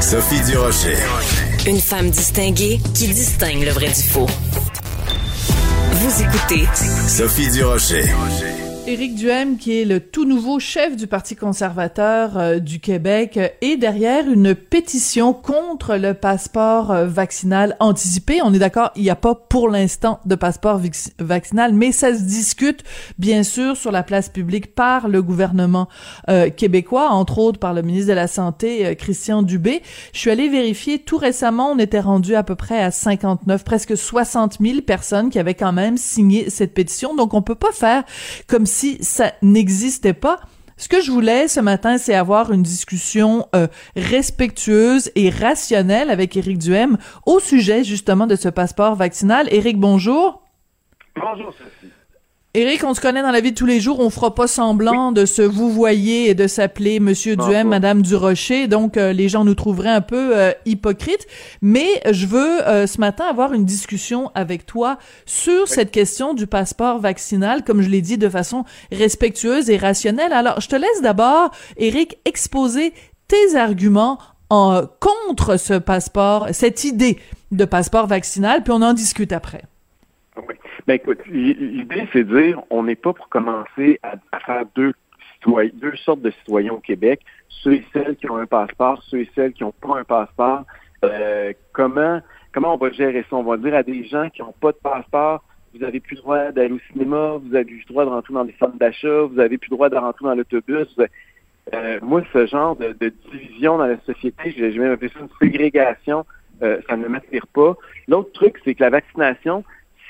Sophie Durocher. Une femme distinguée qui distingue le vrai du faux. Vous écoutez Sophie Durocher. Éric Duhem, qui est le tout nouveau chef du Parti conservateur euh, du Québec, euh, est derrière une pétition contre le passeport euh, vaccinal anticipé. On est d'accord, il n'y a pas pour l'instant de passeport vaccinal, mais ça se discute bien sûr sur la place publique par le gouvernement québécois, entre autres par le ministre de la Santé, Christian Dubé. Je suis allée vérifier tout récemment, on était rendu à peu près à 59, presque 60 000 personnes qui avaient quand même signé cette pétition. Donc on peut pas faire comme ça n'existait pas. Ce que je voulais ce matin, c'est avoir une discussion euh, respectueuse et rationnelle avec Éric Duhem au sujet justement de ce passeport vaccinal. Éric, bonjour. Bonjour, Sophie. Éric, on se connaît dans la vie de tous les jours, on fera pas semblant de se vous voyer et de s'appeler Monsieur Duhem, Madame Durocher, donc euh, les gens nous trouveraient un peu euh, hypocrites. Mais je veux euh, ce matin avoir une discussion avec toi sur cette question du passeport vaccinal, comme je l'ai dit de façon respectueuse et rationnelle. Alors, je te laisse d'abord, Éric, exposer tes arguments en, contre ce passeport, cette idée de passeport vaccinal, puis on en discute après. Ben écoute, l'idée c'est de dire on n'est pas pour commencer à, faire deux deux sortes de citoyens au Québec, ceux et celles qui ont un passeport, ceux et celles qui n'ont pas un passeport. Euh, comment comment on va gérer ça? On va dire à des gens qui n'ont pas de passeport, vous avez plus le droit d'aller au cinéma, vous avez plus le droit de rentrer dans les centres d'achat, vous avez plus le droit de rentrer dans l'autobus. Euh, moi, ce genre de, division dans la société, j'ai même appelé ça une ségrégation, euh, ça ne m'attire pas. L'autre truc, c'est que la vaccination,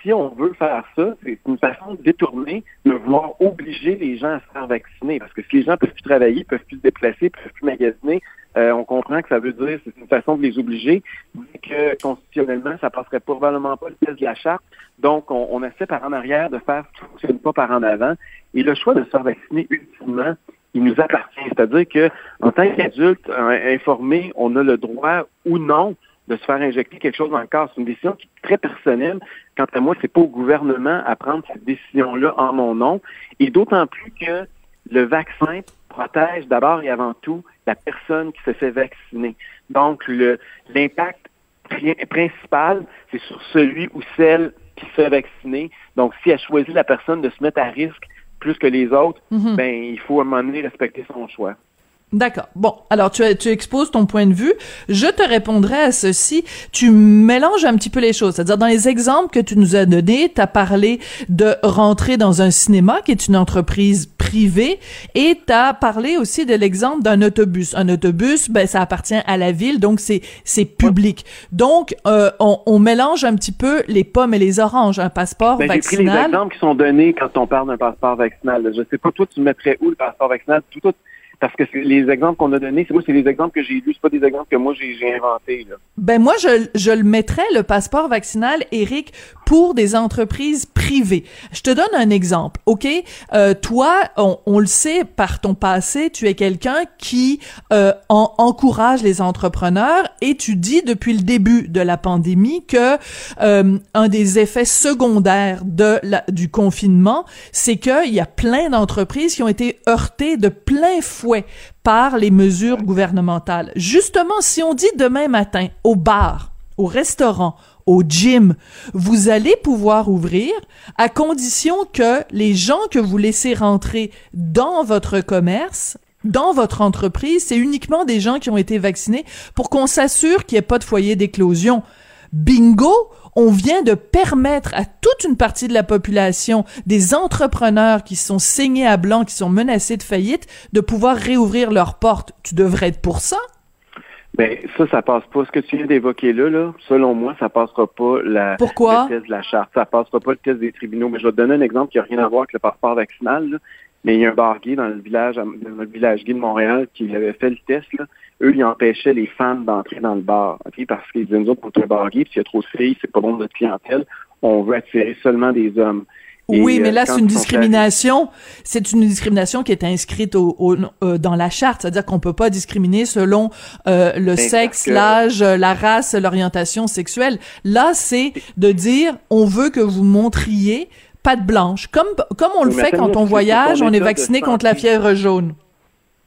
si on veut faire ça, c'est une façon de détourner, de vouloir obliger les gens à se faire vacciner. Parce que si les gens peuvent plus travailler, peuvent plus se déplacer, peuvent plus magasiner, euh, on comprend que ça veut dire c'est une façon de les obliger, mais que constitutionnellement, ça passerait probablement pas le test de la charte. Donc, on, essaie par en arrière de faire ce qui ne fonctionne pas par en avant. Et le choix de se faire vacciner ultimement, il nous appartient. C'est-à-dire que en tant qu'adulte euh, informé, on a le droit ou non de se faire injecter quelque chose dans le corps. C'est une décision qui est très personnelle. Quant à moi, c'est pas au gouvernement à prendre cette décision-là en mon nom. Et d'autant plus que le vaccin protège d'abord et avant tout la personne qui se fait vacciner. Donc, l'impact principal, c'est sur celui ou celle qui se fait vacciner. Donc, si elle choisit la personne de se mettre à risque plus que les autres, mm-hmm. ben, il faut à un moment donné respecter son choix. D'accord. Bon, alors tu, tu exposes ton point de vue. Je te répondrai à ceci. Tu mélanges un petit peu les choses. C'est-à-dire, dans les exemples que tu nous as donnés, tu as parlé de rentrer dans un cinéma, qui est une entreprise privée, et tu as parlé aussi de l'exemple d'un autobus. Un autobus, ben, ça appartient à la ville, donc c'est c'est public. Donc, euh, on, on, mélange un petit peu les pommes et les oranges. Un passeport ben, vaccinal... J'ai pris les exemples qui sont donnés quand on parle d'un passeport vaccinal. Je sais pas, toi, tu mettrais où le passeport vaccinal? Tout, tout parce que les exemples qu'on a donnés, c'est moi, c'est les exemples que j'ai lus, c'est pas des exemples que moi j'ai inventés. Là. Ben moi, je, je le mettrais le passeport vaccinal, Eric, pour des entreprises privées. Je te donne un exemple, ok? Euh, Toi, on, on, le sait par ton passé, tu es quelqu'un qui euh, encourage les entrepreneurs et tu dis depuis le début de la pandémie que euh, un des effets secondaires de la, du confinement, c'est qu'il y a plein d'entreprises qui ont été heurtées de plein fouet par les mesures gouvernementales. Justement, si on dit demain matin au bar, au restaurant, au gym, vous allez pouvoir ouvrir à condition que les gens que vous laissez rentrer dans votre commerce dans votre entreprise, c'est uniquement des gens qui ont été vaccinés pour qu'on s'assure qu'il n'y ait pas de foyer d'éclosion. Bingo, on vient de permettre à toute une partie de la population, des entrepreneurs qui sont saignés à blanc, qui sont menacés de faillite, de pouvoir réouvrir leurs portes. Tu devrais être pour ça? Ben, ça, ça passe pas. Ce que tu viens d'évoquer là, là, selon moi, ça passera pas la, Pourquoi? le test de la charte. Ça passera pas le test des tribunaux. Mais je vais te donner un exemple qui n'a rien à voir avec le passeport vaccinal. Mais il y a un bar gay dans le village, dans le village gay de Montréal qui avait fait le test. Là eux, ils empêchaient les femmes d'entrer dans le bar, parce qu'ils disaient, nous autres, pour un bar gay, s'il y a trop de filles, c'est pas bon de notre clientèle, on veut attirer seulement des hommes. oui, mais euh, là, c'est une discrimination. C'est une discrimination qui est inscrite au, euh, dans la charte. C'est-à-dire qu'on peut pas discriminer selon euh, le ben, sexe, l'âge, la race, l'orientation sexuelle. Là, c'est de dire, on veut que vous montriez patte blanche. Comme, comme on le fait quand on voyage, on est vacciné contre la fièvre jaune.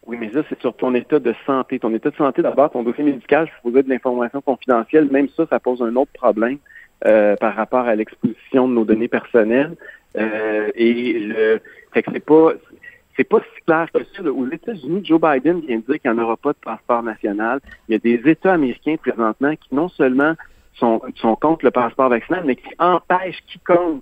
Oui, mais ça, c'est sur ton état de santé. Ton état de santé, d'abord, ton dossier médical, je faisais de l'information confidentielle. Même ça, ça pose un autre problème euh, par rapport à l'exposition de nos données personnelles. Euh, et le, fait que c'est pas, c'est pas si clair que ça. Aux États-Unis, Joe Biden vient de dire qu'il n'y en aura pas de passeport national. Il y a des États américains présentement qui non seulement sont, sont contre le passeport vaccinal, mais qui empêchent quiconque.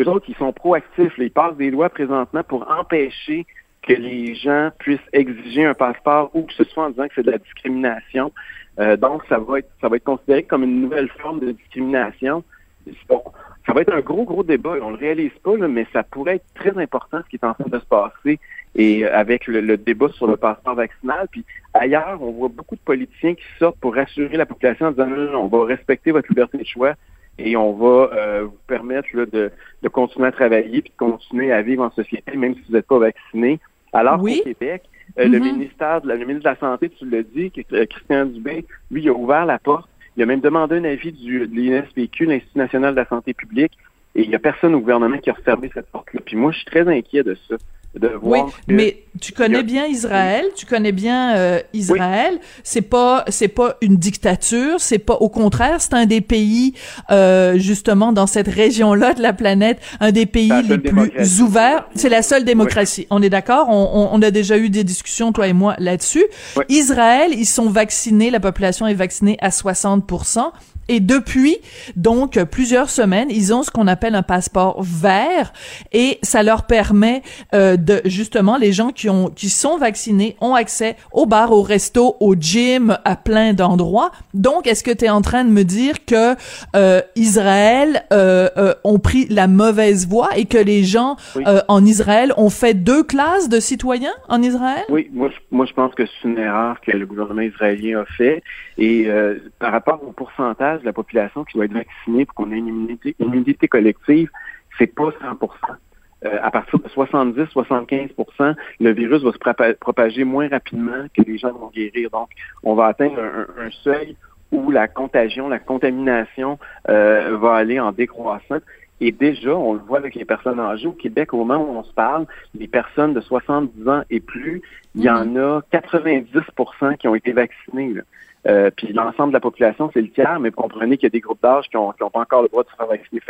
Eux autres, ils sont proactifs. ils passent des lois présentement pour empêcher que les gens puissent exiger un passeport ou que ce soit en disant que c'est de la discrimination. Euh, donc, ça va être ça va être considéré comme une nouvelle forme de discrimination. ça va être un gros, gros débat. On le réalise pas, mais ça pourrait être très important ce qui est en train de se passer et euh, avec le, débat sur le passeport vaccinal. Puis ailleurs, on voit beaucoup de politiciens qui sortent pour rassurer la population en disant non, non, on va respecter votre liberté de choix et on va euh, vous permettre de, de continuer à travailler puis de continuer à vivre en société, même si vous n'êtes pas vacciné. Alors qu'au Québec, euh, le mm-hmm. ministère de la, le ministre de la Santé, tu l'as dit, euh, Christian Dubé, lui, il a ouvert la porte. Il a même demandé un avis du, de l'INSPQ, l'Institut national de la santé publique, et il n'y a personne au gouvernement qui a refermé cette porte-là. Puis moi, je suis très inquiet de ça oui, mais tu connais bien Israël, tu connais bien euh, Israël. C'est pas c'est pas une dictature, c'est pas au contraire, c'est un des pays euh, justement dans cette région-là de la planète, un des pays les plus ouverts. C'est la seule démocratie. On est d'accord? On, on, a déjà eu des discussions toi et moi là-dessus. Israël, ils sont vaccinés, la population est vaccinée à 60 et depuis, donc, plusieurs semaines, ils ont ce qu'on appelle un passeport vert et ça leur permet euh, de, justement, les gens qui ont, qui sont vaccinés ont accès au bar, au resto, au gym, à plein d'endroits. Donc, est-ce que tu es en train de me dire que euh, Israël euh, euh, ont pris la mauvaise voie et que les gens euh, en Israël ont fait deux classes de citoyens en Israël? Oui, moi, je, moi, je pense que c'est une erreur que le gouvernement israélien a fait. Et euh, par rapport au pourcentage de la population qui doit être vaccinée pour qu'on ait une immunité, une immunité collective, c'est pas 100% euh, à partir de 70-75% le virus va se propager moins rapidement que les gens vont guérir. Donc, on va atteindre un, seuil où la contagion, la contamination euh, va aller en décroissant. Et déjà, on le voit avec les personnes âgées au Québec, au moment où on se parle, les personnes de 70 ans et plus, il y en a 90% qui ont été vaccinées. Euh, puis l'ensemble de la population, c'est le tiers, mais comprenez qu'il y a des groupes d'âge qui n'ont pas encore le droit de se faire vacciner.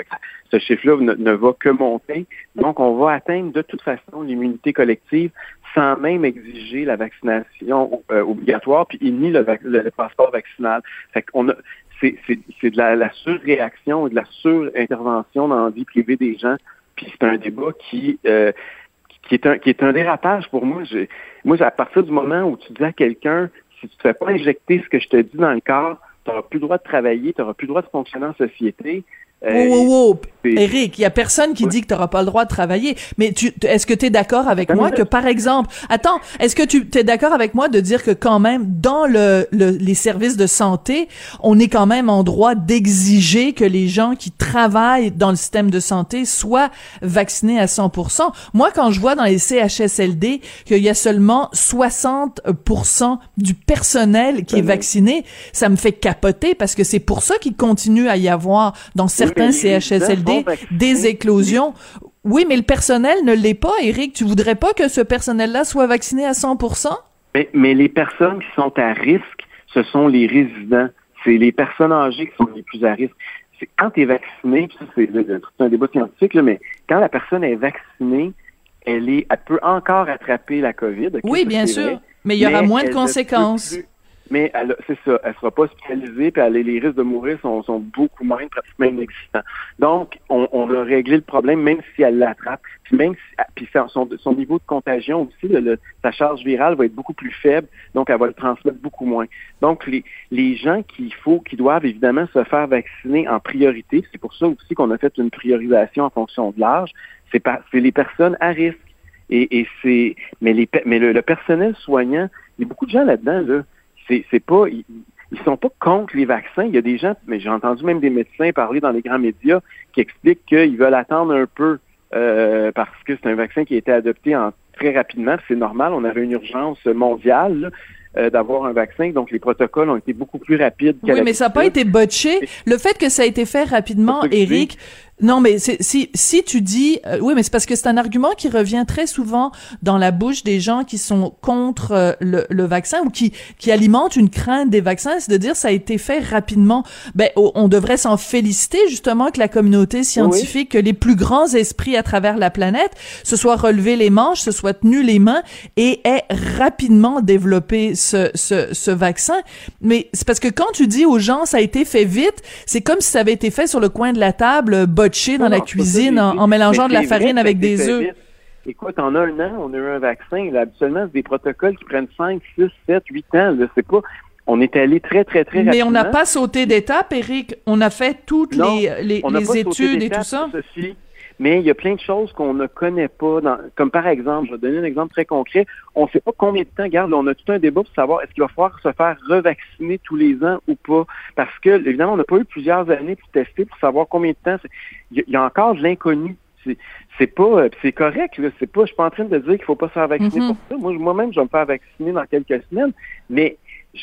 Ce chiffre-là ne, va que monter. Donc, on va atteindre de toute façon l'immunité collective sans même exiger la vaccination euh, obligatoire, puis il nie le, passeport vaccinal. Fait qu'on a, c'est, de la, surréaction et de la surintervention dans la vie privée des gens. Puis c'est un débat qui, euh, qui est un qui est un dérapage pour moi. moi, à partir du moment où tu dis à quelqu'un si tu ne fais pas injecter ce que je te dis dans le corps, tu n'auras plus le droit de travailler, tu n'auras plus le droit de fonctionner en société. Euh, wow, wow, wow. Eric, il y a personne qui dit que tu n'auras pas le droit de travailler. Mais tu, est-ce que tu es d'accord avec moi que, par exemple, attends, est-ce que tu es d'accord avec moi de dire que quand même, dans le, les services de santé, on est quand même en droit d'exiger que les gens qui travaillent dans le système de santé soient vaccinés à 100%. Moi, quand je vois dans les CHSLD qu'il y a seulement 60% du personnel qui est vacciné, ça me fait capoter parce que c'est pour ça qu'il continue à y avoir dans certains certains CHSLD des éclosions. Oui, mais le personnel ne l'est pas, Eric. Tu voudrais pas que ce personnel-là soit vacciné à 100 mais, mais les personnes qui sont à risque, ce sont les résidents. C'est les personnes âgées qui sont les plus à risque. C'est quand tu es vacciné, c'est un débat scientifique, mais quand la personne est vaccinée, elle, est, elle peut encore attraper la COVID. oui, bien sûr, mais il y aura moins de conséquences mais c'est ça, elle sera pas hospitalisée, puis elle, les risques de mourir sont, sont beaucoup moins, pratiquement inexistants. Donc, on, on, a réglé le problème, même si elle l'attrape, puis même si, ah, puis son, son, niveau de contagion aussi, le, sa charge virale va être beaucoup plus faible, donc elle va le transmettre beaucoup moins. Donc, les, les gens qu'il faut, qui doivent évidemment se faire vacciner en priorité, c'est pour ça aussi qu'on a fait une priorisation en fonction de l'âge, c'est les personnes à risque. Et, et c'est, mais, les, mais le, le personnel soignant, il y a beaucoup de gens là-dedans, là c'est pas ils, sont pas contre les vaccins. Il y a des gens, mais j'ai entendu même des médecins parler dans les grands médias qui expliquent qu'ils veulent attendre un peu euh, parce que c'est un vaccin qui a été adopté en, très rapidement. C'est normal, on avait une urgence mondiale. Euh, d'avoir un vaccin. Donc, les protocoles ont été beaucoup plus rapides. Oui, mais ça n'a pas été botché. Le fait que ça a été fait rapidement, Eric, Non, mais si si tu dis euh, oui, mais c'est parce que c'est un argument qui revient très souvent dans la bouche des gens qui sont contre euh, le, le, vaccin ou qui qui alimentent une crainte des vaccins, c'est de dire ça a été fait rapidement. Ben on devrait s'en féliciter justement que la communauté scientifique, que les plus grands esprits à travers la planète se soient relevés les manches, se soient tenus les mains et aient rapidement développé ce ce, ce vaccin. Mais c'est parce que quand tu dis aux gens ça a été fait vite, c'est comme si ça avait été fait sur le coin de la table dans la cuisine en, mélangeant de la farine avec des œufs. Écoute, en un an, on a eu un vaccin. habituellement, c'est des protocoles qui prennent 5, 6, 7, 8 ans. C'est pas on est allé très, très, très Mais on n'a pas sauté d'étape, Eric. On a fait toutes les, les, études et tout ça. Mais il y a plein de choses qu'on ne connaît pas. comme par exemple, je vais donner un exemple très concret. On ne sait pas combien de temps, regarde, on a tout un débat pour savoir est-ce qu'il va falloir se faire revacciner tous les ans ou pas. Parce que, évidemment, on n'a pas eu plusieurs années pour tester, pour savoir combien de temps. Il y, a encore de l'inconnu. C'est pas, euh, c'est correct, là. C'est pas, je suis pas en train de dire qu'il faut pas se faire vacciner mm-hmm. pour ça. Moi, moi-même, je vais me faire vacciner dans quelques semaines. Mais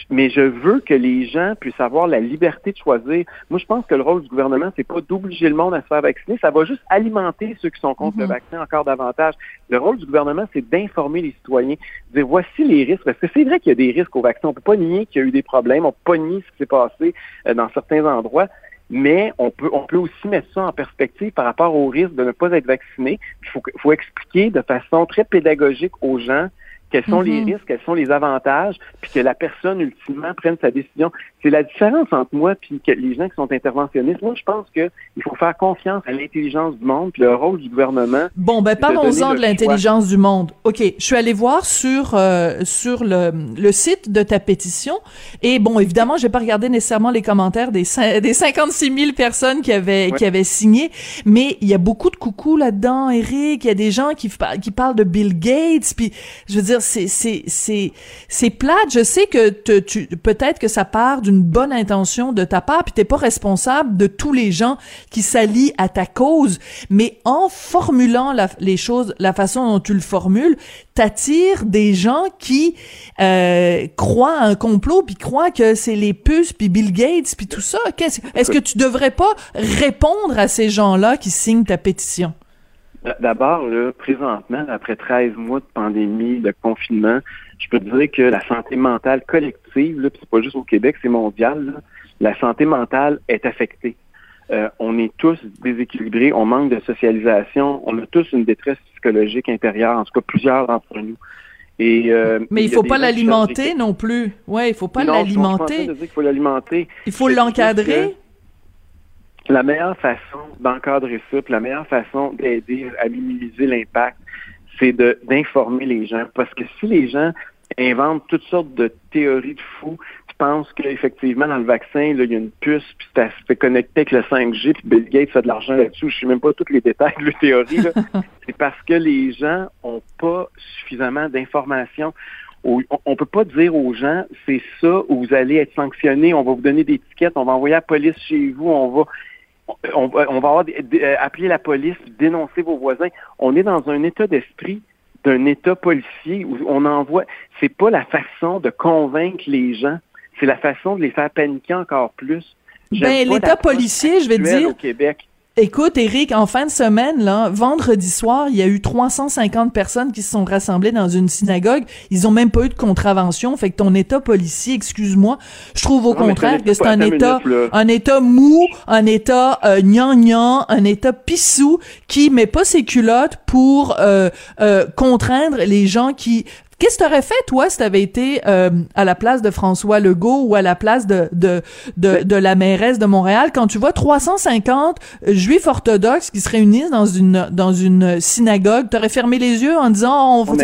mais je veux que les gens puissent avoir la liberté de choisir. Moi, je pense que le rôle du gouvernement, c'est pas d'obliger le monde à se faire vacciner, ça va juste alimenter ceux qui sont contre le mhm. vaccin encore davantage. Le rôle du gouvernement, c'est d'informer les citoyens, de dire voici les risques, parce que c'est vrai qu'il y a des risques au vaccin. On peut pas nier qu'il y a eu des problèmes, on peut pas nier ce qui s'est passé euh, dans certains endroits, mais on peut, on peut aussi mettre ça en perspective par rapport au risque de ne pas être vacciné. Il faut, faut expliquer de façon très pédagogique aux gens quels sont les mhm. risques, quels sont les avantages, puis que la personne ultimement prenne sa décision. C'est la différence entre moi puis les gens qui sont interventionnistes. Moi, je pense qu'il faut faire confiance à l'intelligence du monde, puis le rôle du gouvernement. Bon, ben parlons-en de l'intelligence du monde. Ok, je suis allée voir sur euh, sur le, le site de ta pétition, et bon, évidemment, j'ai pas regardé nécessairement les commentaires des des 56 000 personnes qui avaient qui avaient signé, mais il y a beaucoup de coucou là-dedans, Eric. Il y a des gens qui qui parlent de Bill Gates, puis je veux dire c'est c'est plate. Je sais que tu peut-être que ça part d'une bonne intention de ta part, puis t'es pas responsable de tous les gens qui s'allient à ta cause, mais en formulant les choses, la façon dont tu le formules, t'attires des gens qui euh, croient à un complot, puis croient que c'est les puces, puis Bill Gates, puis tout ça. Est-ce que tu devrais pas répondre à ces gens-là qui signent ta pétition? D'abord, présentement, après 13 mois de pandémie, de confinement, je peux te dire que la santé mentale collective, là, c'est pas juste au Québec, c'est mondial, la santé mentale est affectée. Euh, on est tous déséquilibrés, on manque de socialisation, on a tous une détresse psychologique intérieure, en tout cas plusieurs d'entre nous. Et, euh, Mais il, faut pas l'alimenter non plus. Ouais, il faut pas l'alimenter. Il faut l'alimenter. Il faut l'encadrer. La meilleure façon d'encadrer ça, la meilleure façon d'aider à minimiser l'impact, c'est d'informer les gens. Parce que si les gens inventent toutes sortes de théories de fous, tu penses qu'effectivement, dans le vaccin, là, il y a une puce, puis ça se fait connecter avec le 5G, puis Bill Gates fait de l'argent là-dessus. Je sais même pas tous les détails de la théorie. c'est parce que les gens ont pas suffisamment d'informations. On ne peut pas dire aux gens, c'est ça où vous allez être sanctionné, on va vous donner des tickets, on va envoyer la police chez vous, on va on, va avoir euh, appeler la police, dénoncer vos voisins. On est dans un état d'esprit d'un état policier où on envoie. C'est pas la façon de convaincre les gens, c'est la façon de les faire paniquer encore plus. Ben, l'état policier, je vais dire. Au Québec. Écoute, Eric, en fin de semaine, là, vendredi soir, il y a eu 350 personnes qui se sont rassemblées dans une synagogue. Ils ont même pas eu de contravention. Fait que ton état policier, excuse-moi, je trouve au contraire que c'est un état, un état mou, un état euh, gnangnan, un état pissou qui met pas ses culottes pour euh, euh, contraindre les gens qui Qu'est-ce que t'aurais fait, toi, si t'avais été euh, à la place de François Legault ou à la place de, de, de, de, la mairesse de Montréal? Quand tu vois 350 juifs orthodoxes qui se réunissent dans une, dans une synagogue? T'aurais fermé les yeux en disant, oh,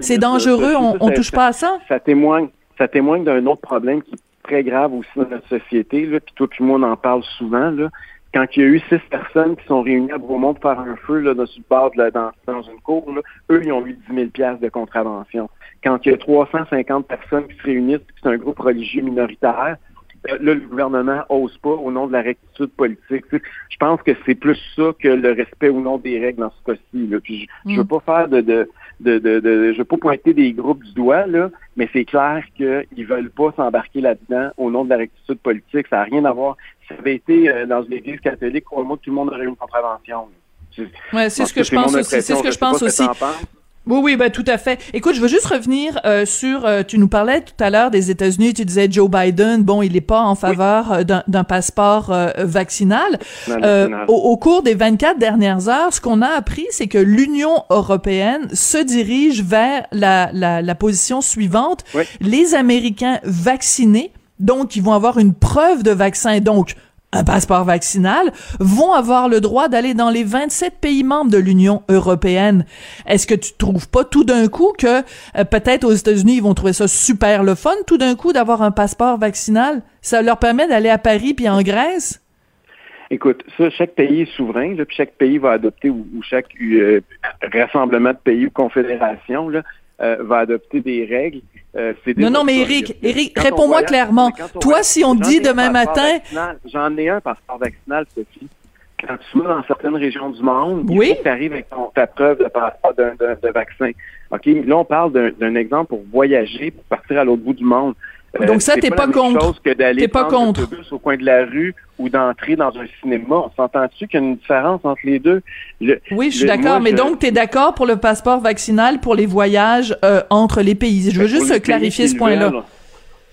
c'est dangereux, on, on touche pas à ça? Ça témoigne, ça témoigne d'un autre problème qui est très grave aussi dans notre société, là, puis toi puis moi, on en parle souvent, là quand il y a eu six personnes qui sont réunies à Beaumont pour faire un feu là, sur le bord de la, dans, dans une cour, là, eux, ils ont eu 10 000 de contravention. Quand il y a 350 personnes qui se réunissent, c'est un groupe religieux minoritaire, euh, là, le gouvernement ose pas au nom de la rectitude politique. je pense que c'est plus ça que le respect ou non des règles dans ce cas-ci. Puis je, ne veux mm. pas faire de, de, de, de, de je veux pas pointer des groupes du doigt, là, mais c'est clair qu'ils veulent pas s'embarquer là-dedans au nom de la rectitude politique. Ça n'a rien à voir. Si ça avait été euh, dans une église catholique, crois-moi tout le monde aurait eu une contravention. Ouais, c'est ce que, je pense aussi. C'est ce que je pense aussi. Oui, oui, ben tout à fait. Écoute, je veux juste revenir euh, sur. Euh, tu nous parlais tout à l'heure des États-Unis. Tu disais Joe Biden. Bon, il n'est pas en faveur euh, d'un passeport vaccinal. Au, au, cours des 24 dernières heures, ce qu'on a appris, c'est que l'Union européenne se dirige vers la, la, la position suivante les Américains vaccinés. Donc, ils vont avoir une preuve de vaccin. Donc, un passeport vaccinal, vont avoir le droit d'aller dans les 27 pays membres de l'Union européenne. Est-ce que tu trouves pas tout d'un coup que euh, peut-être aux États-Unis ils vont trouver ça super le fun tout d'un coup d'avoir un passeport vaccinal? Ça leur permet d'aller à Paris puis en Grèce? Écoute, ça, chaque pays est souverain, puis chaque pays va adopter, ou, chaque euh, rassemblement de pays ou confédération euh, va adopter des règles. Euh, non, non, mais Eric, Eric, réponds-moi clairement. Toi, si on dit demain matin... J'en ai un passeport vaccinal, Sophie. Quand tu vas dans certaines régions du monde, oui? tu arrives avec ton, ta preuve de passeport de, vaccin. OK? Là, on parle d'un exemple pour voyager, pour partir à l'autre bout du monde. Euh, Donc ça, t'es pas, pas contre. chose que d'aller pas contre. au coin de la rue ou d'entrer dans un cinéma. On s'entend-tu qu'il y a une différence entre les deux? oui, je suis d'accord. Mais donc, tu es d'accord pour le passeport vaccinal pour les voyages euh, entre les pays? Je veux ben, juste clarifier ce point-là.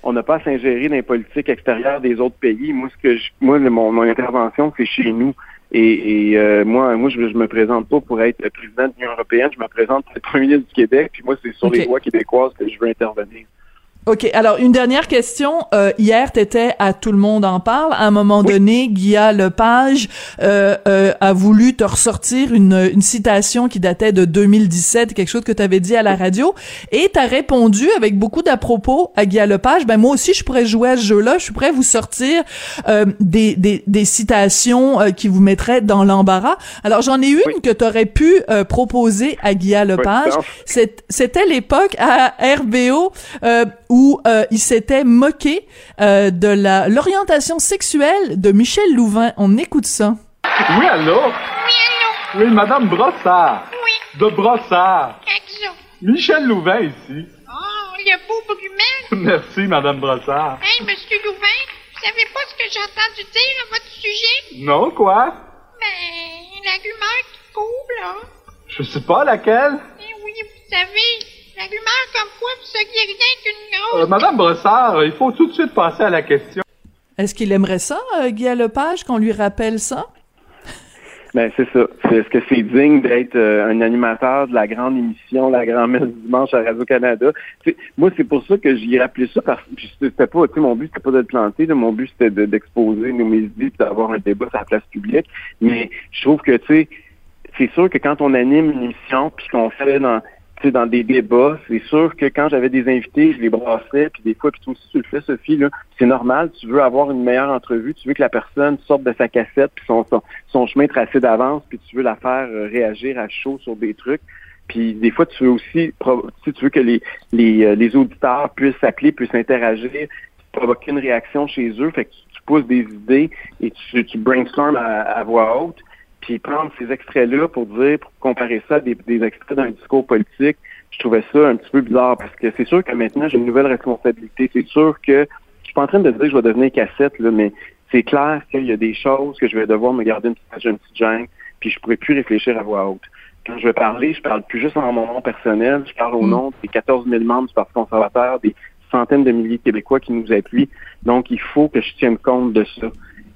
On n'a pas à s'ingérer dans les politiques extérieures des autres pays. Moi, ce que je, moi, mon, mon intervention, c'est chez nous. Et, et euh, moi, moi, je, je me présente pas pour être président de l'Union européenne. Je me présente pour être premier ministre du Québec. Puis moi, c'est sur les lois québécoises que je veux intervenir. OK. Alors, une dernière question. Euh, hier, tu étais à Tout le monde en parle. À un moment donné, Guilla Lepage euh, euh, a voulu te ressortir une, une citation qui datait de 2017, quelque chose que tu avais dit à la radio. Et tu as répondu avec beaucoup d'à-propos à Guilla Lepage. Ben, moi aussi, je pourrais jouer à ce jeu-là. Je suis prêt à vous sortir euh, des, des, des, citations euh, qui vous mettraient dans l'embarras. Alors, j'en ai une que tu aurais pu euh, proposer à Guilla Lepage. C'était l'époque à RBO où euh, il s'était moqué euh, de la l'orientation sexuelle de Michel Louvain. On écoute ça. Oui, allô? Oui, allô? Oui, Madame Brossard. Oui. De Brossard. Exact. Michel Louvain ici. Oh, il y a beau brumet. Merci, Madame Brossard. Hey, Monsieur Louvain, vous savez pas ce que j'ai entendu dire à votre sujet? Non, quoi? Ben, la rumeur qui coule, là. Je sais pas laquelle. Eh oui, vous savez, la rumeur comme quoi vous seriez rien qu'une grosse... Euh, Madame Brossard, il faut tout de suite passer à la question. Est-ce qu'il aimerait ça, euh, Guy Lepage, qu'on lui rappelle ça? Ben, c'est ça. Est-ce que c'est digne d'être euh, un animateur de la grande émission, la grande messe dimanche à Radio-Canada? Moi, c'est pour ça que j'y rappelé ça, parce que c'était pas, mon but, c'était pas de le planter, mon but, c'était d'exposer nos mes idées et d'avoir un débat sur la place publique. Mais je trouve que, tu sais, c'est sûr que quand on anime une émission puis qu'on fait dans dans des débats, c'est sûr que quand j'avais des invités, je les brassais, puis des fois, puis toi aussi tu le fais, Sophie, c'est normal, tu veux avoir une meilleure entrevue, tu veux que la personne sorte de sa cassette, puis son, chemin tracé d'avance, puis tu veux la faire euh, réagir à chaud sur des trucs. Puis des fois, tu veux aussi, tu veux que les, les, euh, les auditeurs puissent s'appeler, puissent interagir, provoquer une réaction chez eux, fait que tu, pousses des idées et tu, tu brainstormes à voix haute puis prendre ces extraits-là pour dire, pour comparer ça à des, extraits d'un discours politique, je trouvais ça un petit peu bizarre parce que c'est sûr que maintenant j'ai une nouvelle responsabilité. C'est sûr que je suis pas en train de dire que je vais devenir cassette, là, mais c'est clair qu'il y a des choses que je vais devoir me garder une petite, une petite gêne, puis je pourrais plus réfléchir à voix haute. Quand je vais parler, je parle plus juste en mon nom personnel, je parle au mm. nom des 14 000 membres du Parti conservateur, des centaines de milliers de Québécois qui nous appuient. Donc, il faut que je tienne compte de ça.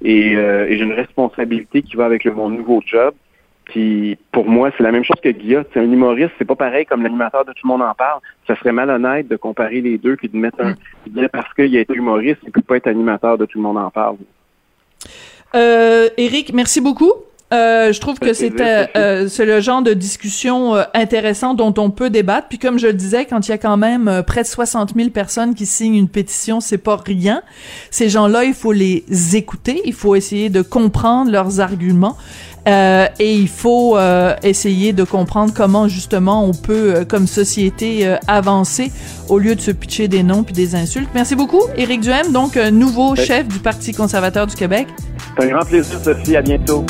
Euh, et, j'ai une responsabilité qui va avec le, mon nouveau job. Puis pour moi, c'est la même chose que Guillaume. C'est un humoriste, c'est pas pareil comme l'animateur de Tout le monde en parle. Ça serait malhonnête de comparer les deux puis de mettre un. Mm. parce qu'il a été humoriste, il peut pas être animateur de Tout le monde en parle. Euh, Eric, merci beaucoup. Euh, je trouve que c'était euh, c'est le genre de discussion euh, intéressant dont on peut débattre. Puis comme je le disais, quand il y a quand même euh, près de 60 000 personnes qui signent une pétition, c'est pas rien. Ces gens-là, il faut les écouter, il faut essayer de comprendre leurs arguments. Euh, et il faut euh, essayer de comprendre comment justement on peut, comme société, avancer au lieu de se pitcher des noms puis des insultes. Merci beaucoup, Éric Duhem, donc nouveau chef du Parti conservateur du Québec. C'est un grand plaisir, Sophie. À bientôt.